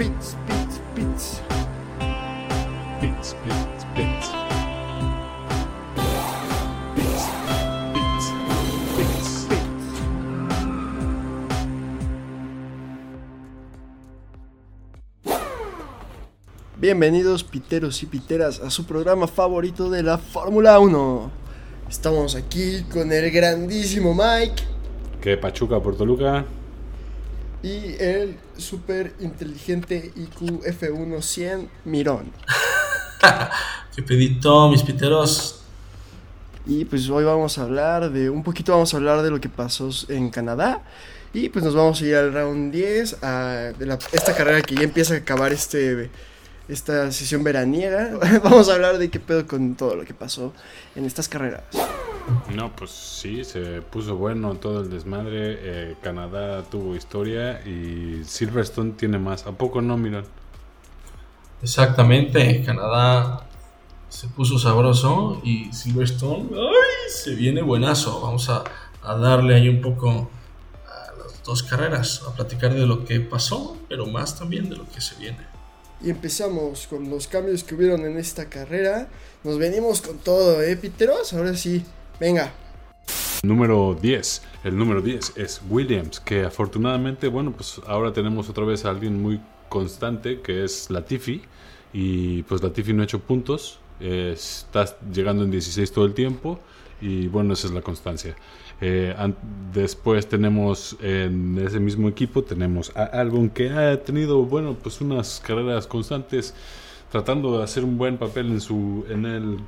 Pits, pits, pits. Pits, pits, pits. Pits, pits, pits. Bienvenidos piteros y piteras a su programa favorito de la Fórmula 1. Estamos aquí con el grandísimo Mike ¿Qué Pachuca por Toluca? Y el super inteligente IQ F1 100 Mirón. ¿Qué pedito, mis piteros? Y pues hoy vamos a hablar de un poquito, vamos a hablar de lo que pasó en Canadá. Y pues nos vamos a ir al round 10, a de la- esta carrera que ya empieza a acabar este, esta sesión veraniega. vamos a hablar de qué pedo con todo lo que pasó en estas carreras. No, pues sí, se puso bueno todo el desmadre. eh, Canadá tuvo historia y Silverstone tiene más. ¿A poco no, miran? Exactamente, Canadá se puso sabroso y Silverstone, ¡ay! Se viene buenazo. Vamos a, a darle ahí un poco a las dos carreras, a platicar de lo que pasó, pero más también de lo que se viene. Y empezamos con los cambios que hubieron en esta carrera. Nos venimos con todo, ¿eh, Piteros? Ahora sí, venga. Número 10. El número 10 es Williams, que afortunadamente, bueno, pues ahora tenemos otra vez a alguien muy constante, que es Latifi. Y pues Latifi no ha hecho puntos. eh, está llegando en 16 todo el tiempo. Y bueno, esa es la constancia. Eh, después tenemos en ese mismo equipo, tenemos a Albon, que ha tenido, bueno, pues unas carreras constantes, tratando de hacer un buen papel en, su, en el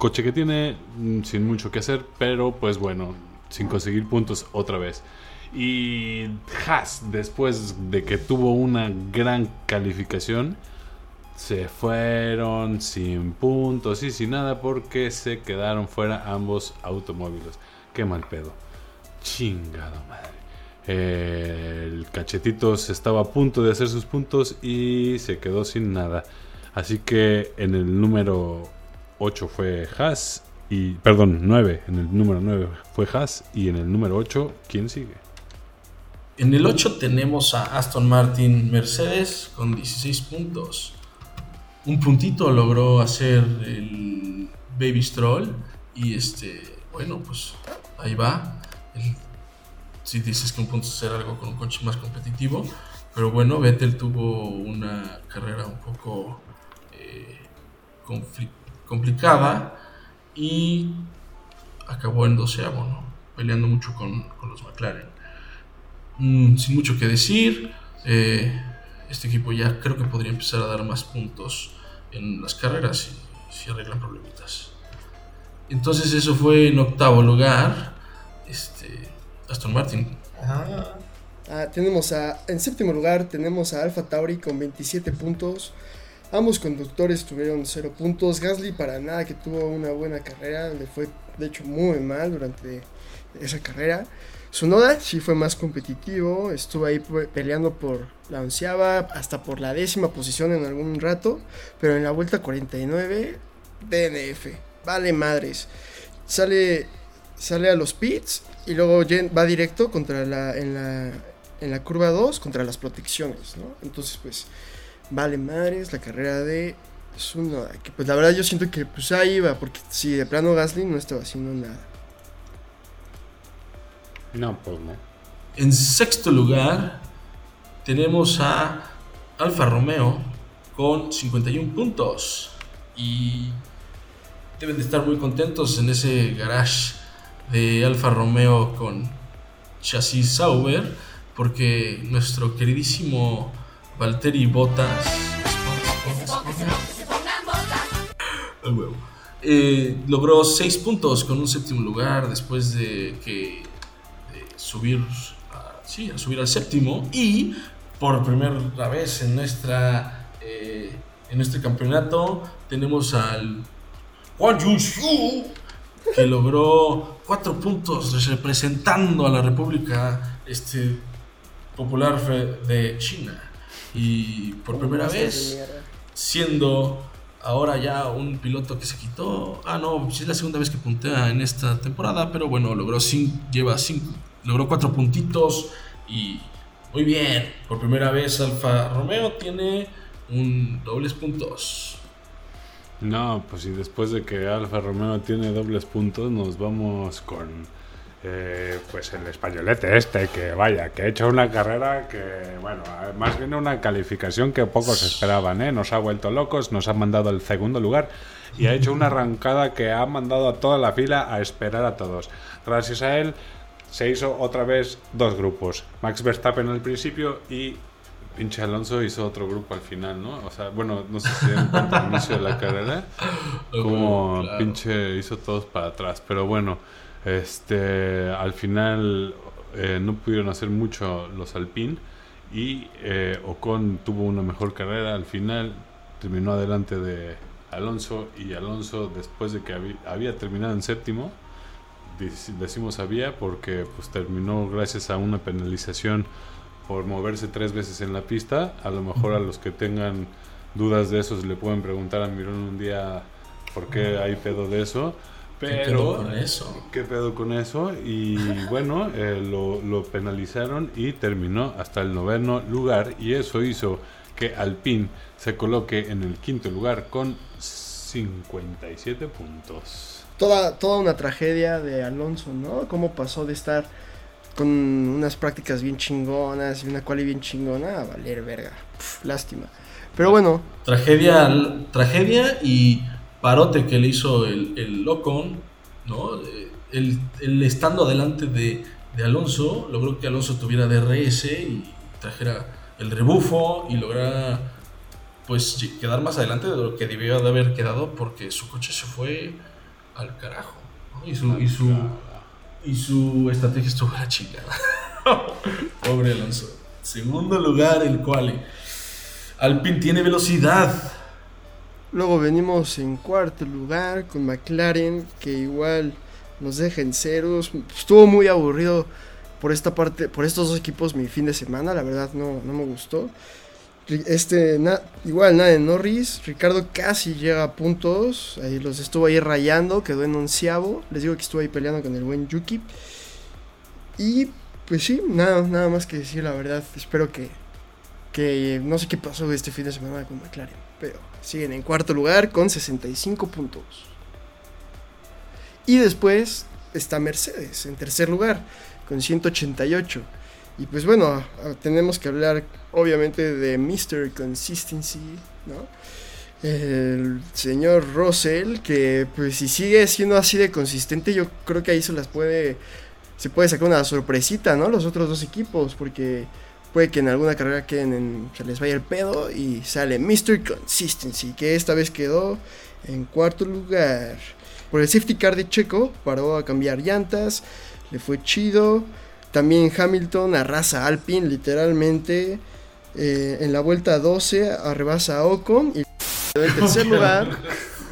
coche que tiene, mm, sin mucho que hacer, pero pues bueno, sin conseguir puntos otra vez. Y Haas, después de que tuvo una gran calificación, se fueron sin puntos y sin nada porque se quedaron fuera ambos automóviles. Qué mal pedo. Chingado madre. El cachetitos estaba a punto de hacer sus puntos y se quedó sin nada. Así que en el número 8 fue Haas y perdón, 9, en el número 9 fue Haas y en el número 8 ¿quién sigue? En el 8 tenemos a Aston Martin Mercedes con 16 puntos. Un puntito logró hacer el Baby Stroll. Y este, bueno, pues ahí va. Si dices que un punto es hacer algo con un coche más competitivo. Pero bueno, Vettel tuvo una carrera un poco eh, confli- complicada. Y acabó en doceavo, ¿no? Peleando mucho con, los McLaren. Mm, sin mucho que decir, eh, este equipo ya creo que podría empezar a dar más puntos en las carreras si, si arreglan problemitas. Entonces eso fue en octavo lugar, este, Aston Martin. Ah, tenemos a, en séptimo lugar tenemos a Alfa Tauri con 27 puntos. Ambos conductores tuvieron 0 puntos. Gasly para nada que tuvo una buena carrera. Le fue de hecho muy mal durante esa carrera. Sunoda sí fue más competitivo. Estuvo ahí pe- peleando por la onceava hasta por la décima posición en algún rato. Pero en la vuelta 49 DNF. Vale madres. Sale, sale a los pits y luego va directo contra la, en, la, en la curva 2 contra las protecciones, ¿no? Entonces, pues, vale madres la carrera de Tsunoda. Que pues la verdad yo siento que pues ahí iba, porque si de plano Gasly no estaba haciendo nada. No, pues no. En sexto lugar tenemos a Alfa Romeo con 51 puntos. Y deben de estar muy contentos en ese garage de Alfa Romeo con chasis Sauber. Porque nuestro queridísimo Valtteri huevo. Eh, logró 6 puntos con un séptimo lugar después de que de subir sí, a subir al séptimo y por primera vez en nuestra eh, en este campeonato tenemos al Huang Yunxiu que logró 4 puntos representando a la República este, Popular de China y por primera vez siendo ahora ya un piloto que se quitó. Ah, no, sí es la segunda vez que puntea en esta temporada, pero bueno, logró cinco, lleva cinco, logró cuatro puntitos y Muy bien, por primera vez Alfa Romeo tiene un dobles puntos. No, pues y después de que Alfa Romeo tiene dobles puntos, nos vamos con eh, pues el españolete este, que vaya, que ha hecho una carrera que, bueno, más bien una calificación que pocos esperaban, ¿eh? Nos ha vuelto locos, nos ha mandado al segundo lugar y ha hecho una arrancada que ha mandado a toda la fila a esperar a todos. Gracias a él se hizo otra vez dos grupos. Max Verstappen al principio y pinche Alonso hizo otro grupo al final, ¿no? O sea, bueno, no sé si en al inicio de la carrera, como pinche hizo todos para atrás, pero bueno. Este, al final eh, no pudieron hacer mucho los Alpine y eh, Ocon tuvo una mejor carrera. Al final terminó adelante de Alonso y Alonso después de que había, terminado en séptimo, decimos había porque pues terminó gracias a una penalización por moverse tres veces en la pista. A lo mejor a los que tengan dudas de eso le pueden preguntar a Mirón un día por qué hay pedo de eso. Pero, ¿Qué pedo con eso? ¿Qué pedo con eso? Y bueno, eh, lo, lo, penalizaron y terminó hasta el noveno lugar y eso hizo que Alpine se coloque en el quinto lugar con 57 puntos. Toda, toda una tragedia de Alonso, ¿no? Cómo pasó de estar con unas prácticas bien chingonas y una quali bien chingona a valer verga. lástima. Pero bueno. Tragedia, tragedia y parote que le hizo el, el ¿no? El, estando adelante de, Alonso, logró que Alonso tuviera DRS y trajera el rebufo y lograra pues quedar más adelante de lo que debió de haber quedado porque su coche se fue al carajo y, su, y, su, y su estrategia estuvo la chingada. Pobre Alonso. Segundo lugar, el cual Alpine tiene velocidad Luego venimos en cuarto lugar con McLaren, que igual nos deja en ceros. Estuvo muy aburrido por esta parte, por estos dos equipos mi fin de semana, la verdad no, no me gustó. Este, igual nada de Norris, Ricardo casi llega a puntos, ahí los estuvo ahí rayando, quedó en onceavo, les digo que estuvo ahí peleando con el buen Yuki. Y pues sí, nada, nada más que decir la verdad, espero que, que no sé qué pasó este fin de semana con McLaren, pero siguen en cuarto lugar con 65 puntos. Y después está Mercedes en tercer lugar con 188. Y pues bueno, tenemos que hablar obviamente de Mr. Consistency, ¿no? El señor Russell, que pues si sigue siendo así de consistente, yo creo que ahí se las puede, se puede sacar una sorpresita, ¿no? Los otros dos equipos, porque Puede que en alguna carrera queden en, se les vaya el pedo y sale Mr. Consistency, que esta vez quedó en cuarto lugar. Por el safety car de Checo, paró a cambiar llantas, le fue chido. También Hamilton arrasa Alpine, literalmente. Eh, en la vuelta 12 arrebasa a Ocon y en tercer lugar.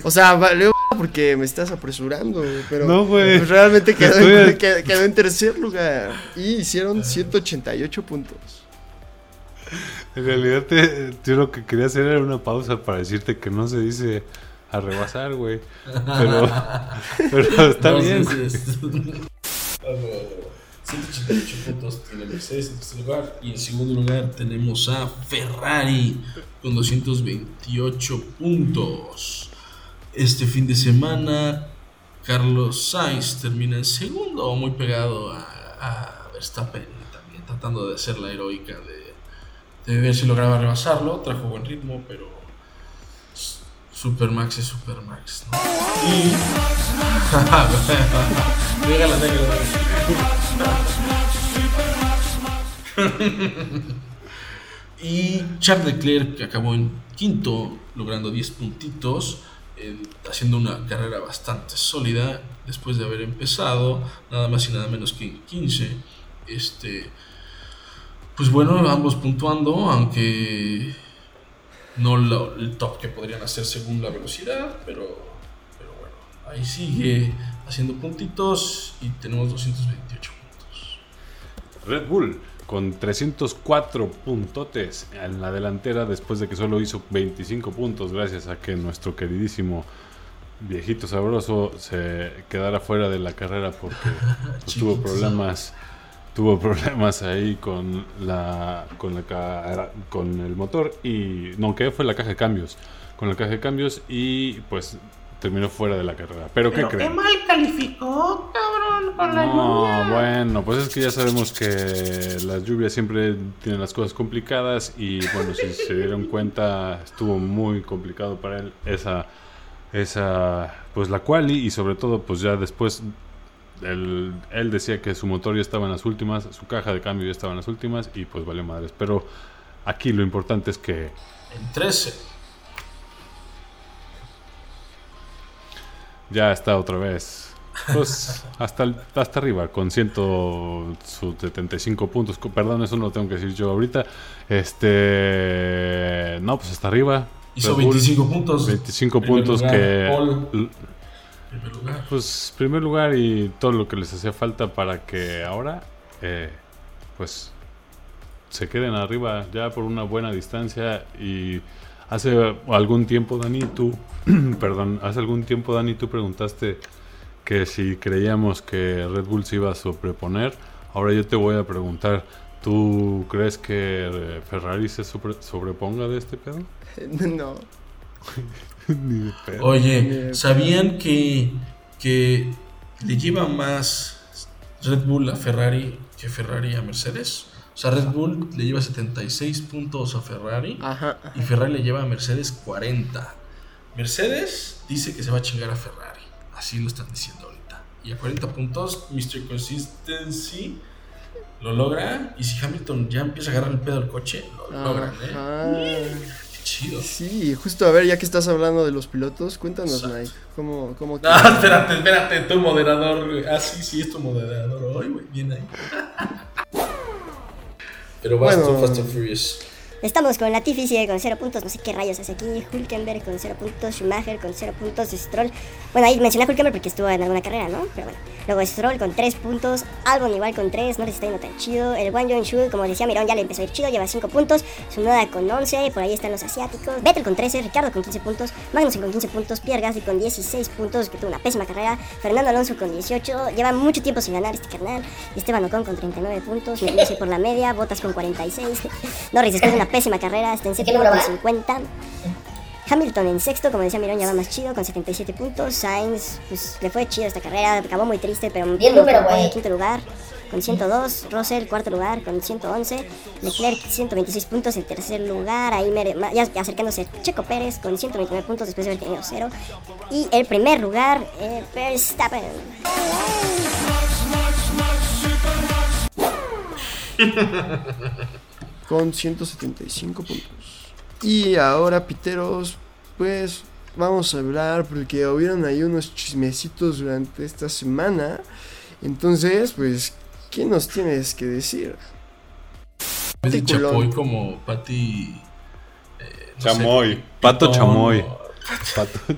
O sea, vale porque me estás apresurando, pero no, pues realmente quedó, en, quedó, en, tercer lugar y hicieron 188 puntos. En realidad, te, yo lo que quería hacer era una pausa para decirte que no se dice a rebasar, güey. Pero, pero está bien. 188 puntos tiene Mercedes en tercer lugar. Y en segundo lugar tenemos a Ferrari con 228 puntos. Este fin de semana, Carlos Sainz termina en segundo, muy pegado a, a Verstappen, también tratando de hacer la heroica de de ver si lograba rebasarlo, trajo buen ritmo, pero Supermax es Supermax, ¿no? Y... la y Charles Leclerc que acabó en quinto, logrando 10 puntitos, haciendo una carrera bastante sólida después de haber empezado, nada más y nada menos que en 15. Este, pues bueno, ambos puntuando, aunque no el top que podrían hacer según la velocidad, pero, pero bueno, ahí sigue haciendo puntitos y tenemos 228 puntos. Red Bull con 304 puntotes en la delantera después de que solo hizo 25 puntos gracias a que nuestro queridísimo viejito sabroso se quedara fuera de la carrera porque tuvo problemas tuvo problemas ahí con la con la con el motor y no que fue la caja de cambios con la caja de cambios y pues terminó fuera de la carrera. Pero, ¿qué creen? ¿Qué mal calificó, cabrón, con la no, bueno, pues es que ya sabemos que las lluvias siempre tienen las cosas complicadas y bueno, si se dieron cuenta, estuvo muy complicado para él esa esa pues la quali y sobre todo pues ya después él, él decía que su motor ya estaba en las últimas, su caja de cambio ya estaba en las últimas y pues valió madres, pero aquí lo importante es que en 13 ya está otra vez. Pues hasta, hasta arriba, con 175 puntos. Perdón, eso no lo tengo que decir yo ahorita. Este. No, pues hasta arriba. Hizo 25 puntos. 25 puntos que. Primer lugar. Pues primer lugar y todo lo que les hacía falta para que ahora, eh, pues, se queden arriba ya por una buena distancia y Hace algún tiempo, Dani, tú, perdón, hace algún tiempo, Dani, tú preguntaste que si creíamos que Red Bull se iba a sobreponer. Ahora yo te voy a preguntar, ¿tú crees que Ferrari se sobreponga de este pedo? No. Ni de pedo. Oye, ¿sabían que, que le lleva más Red Bull a Ferrari que Ferrari a Mercedes? O sea, Red Bull le lleva 76 puntos a Ferrari y Ferrari le lleva a Mercedes 40. Mercedes dice que se va a chingar a Ferrari. Así lo están diciendo ahorita. Y a 40 puntos, Mr. Consistency lo logra. Y si Hamilton ya empieza a agarrar el pedo al coche, lo logran, ¿eh? Chido. Sí, justo a ver, ya que estás hablando de los pilotos, cuéntanos, Mike. ¿Cómo, cómo Ah, espérate, espérate, tu moderador. Ah, sí, sí, es tu moderador. Ay, güey, bien ahí. Pero vas bueno, Fast and Furious. Estamos con Latifi, sigue con 0 puntos, no sé qué rayos hace aquí. Hulkenberg con 0 puntos, Schumacher con 0 puntos, Stroll. Bueno, ahí mencioné a Hulkenberg porque estuvo en alguna carrera, ¿no? Pero bueno. Luego Stroll con 3 puntos, Albon igual con 3, no les está yendo tan chido. El Wang Shu, como decía Mirón, ya le empezó a ir chido, lleva 5 puntos. Sunoda con 11, por ahí están los asiáticos. Vettel con 13, Ricardo con 15 puntos, Magnussen con 15 puntos, Pierre Gasly con 16 puntos, que tuvo una pésima carrera. Fernando Alonso con 18, lleva mucho tiempo sin ganar este carnal. Esteban Ocon con 39 puntos, me por la media, Botas con 46. Norris después de una pésima carrera, está en séptimo con 50. Hamilton en sexto, como decía Mirón, ya va más chido con 77 puntos. Sainz, pues le fue chido esta carrera, acabó muy triste, pero bien número, güey. quinto lugar con 102. Russell, cuarto lugar con 111. Leclerc, 126 puntos en tercer lugar. Ahí ya, acercándose Checo Pérez con 129 puntos después de haber tenido cero. Y el primer lugar, eh, Verstappen. con 175 puntos. Y ahora, piteros, pues vamos a hablar porque hubieron ahí unos chismecitos durante esta semana. Entonces, pues, ¿qué nos tienes que decir? Es de Chapoy como Pati. Eh, chamoy, Pato Chamoy. Pato.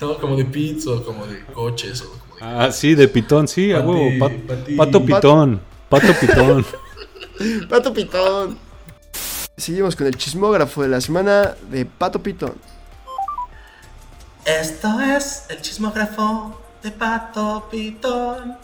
No, como de pizza o como de coches. O como de... Ah, sí, de pitón, sí, a huevo. Pato Pitón. Pato Pitón. Pato Pitón. Seguimos con el chismógrafo de la semana de Pato Pitón. Esto es el chismógrafo de Pato Pitón.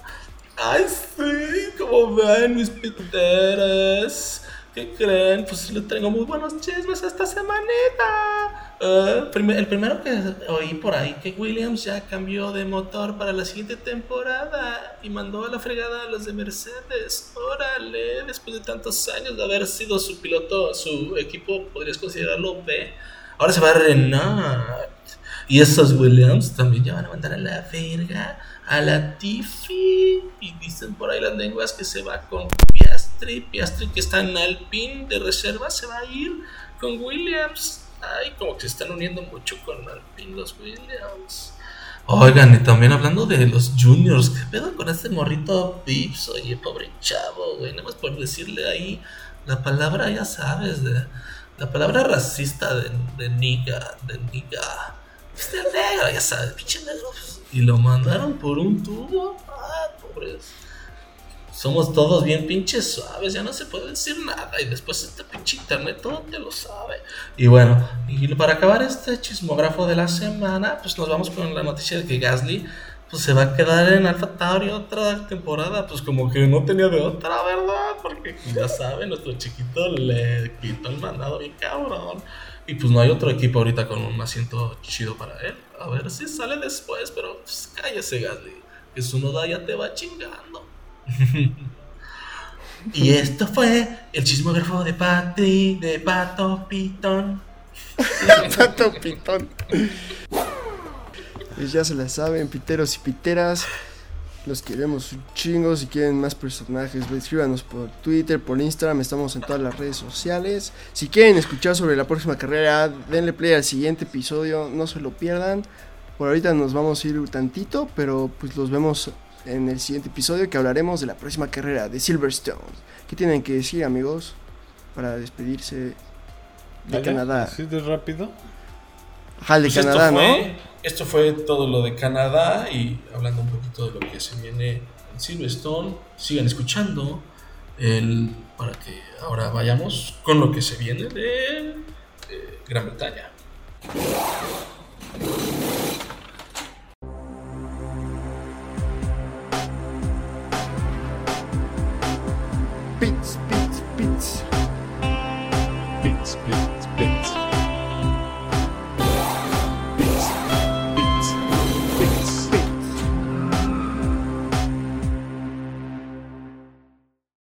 Ay, sí, como ven mis piteres. ¿Qué creen? Pues le traigo muy buenos chismes esta semanita. Uh, el primero que oí por ahí, que Williams ya cambió de motor para la siguiente temporada y mandó a la fregada a los de Mercedes. Órale, después de tantos años de haber sido su piloto, su equipo, podrías considerarlo B. Ahora se va a Renault. Y esos Williams también ya van a mandar a la verga a la Tiffy. Y dicen por ahí las lenguas que se va con Piastri. Que está en Alpine de reserva se va a ir con Williams. Ay, como que se están uniendo mucho con Alpine los Williams. Oigan, y también hablando de los juniors, ¿qué pedo con este morrito Pips? Oye, pobre chavo, güey, nada más por decirle ahí la palabra, ya sabes, de, la palabra racista de, de niga, de niga. Este negro, ya sabes, pinche negro. Y lo mandaron por un tubo. Ah, pobres. Somos todos bien pinches suaves, ya no se puede decir nada. Y después este pinche internet todo te lo sabe. Y bueno, y para acabar este chismógrafo de la semana, pues nos vamos con la noticia de que Gasly pues se va a quedar en Alpha Tauri otra temporada. Pues como que no tenía de otra, ¿verdad? Porque pues, ya saben, nuestro chiquito le quitó el mandado bien cabrón. Y pues no hay otro equipo ahorita con un asiento chido para él. A ver si sale después, pero pues cállese, Gasly. Que su noda ya te va chingando. y esto fue el chismógrafo de Patri, de Pato Pitón. Pato Pitón. Pues ya se la saben, piteros y piteras. Los queremos un chingo. Si quieren más personajes, escríbanos por Twitter, por Instagram. Estamos en todas las redes sociales. Si quieren escuchar sobre la próxima carrera, denle play al siguiente episodio. No se lo pierdan. Por ahorita nos vamos a ir un tantito, pero pues los vemos en el siguiente episodio que hablaremos de la próxima carrera de Silverstone. ¿Qué tienen que decir, amigos, para despedirse de Canadá? ¿Así de rápido? Ajá, de Pues Canadá, esto ¿no? fue, Esto fue todo lo de Canadá y hablando un poquito de lo que se viene en Silverstone. Sigan escuchando el, para que ahora vayamos con lo que se viene de, de Gran Bretaña.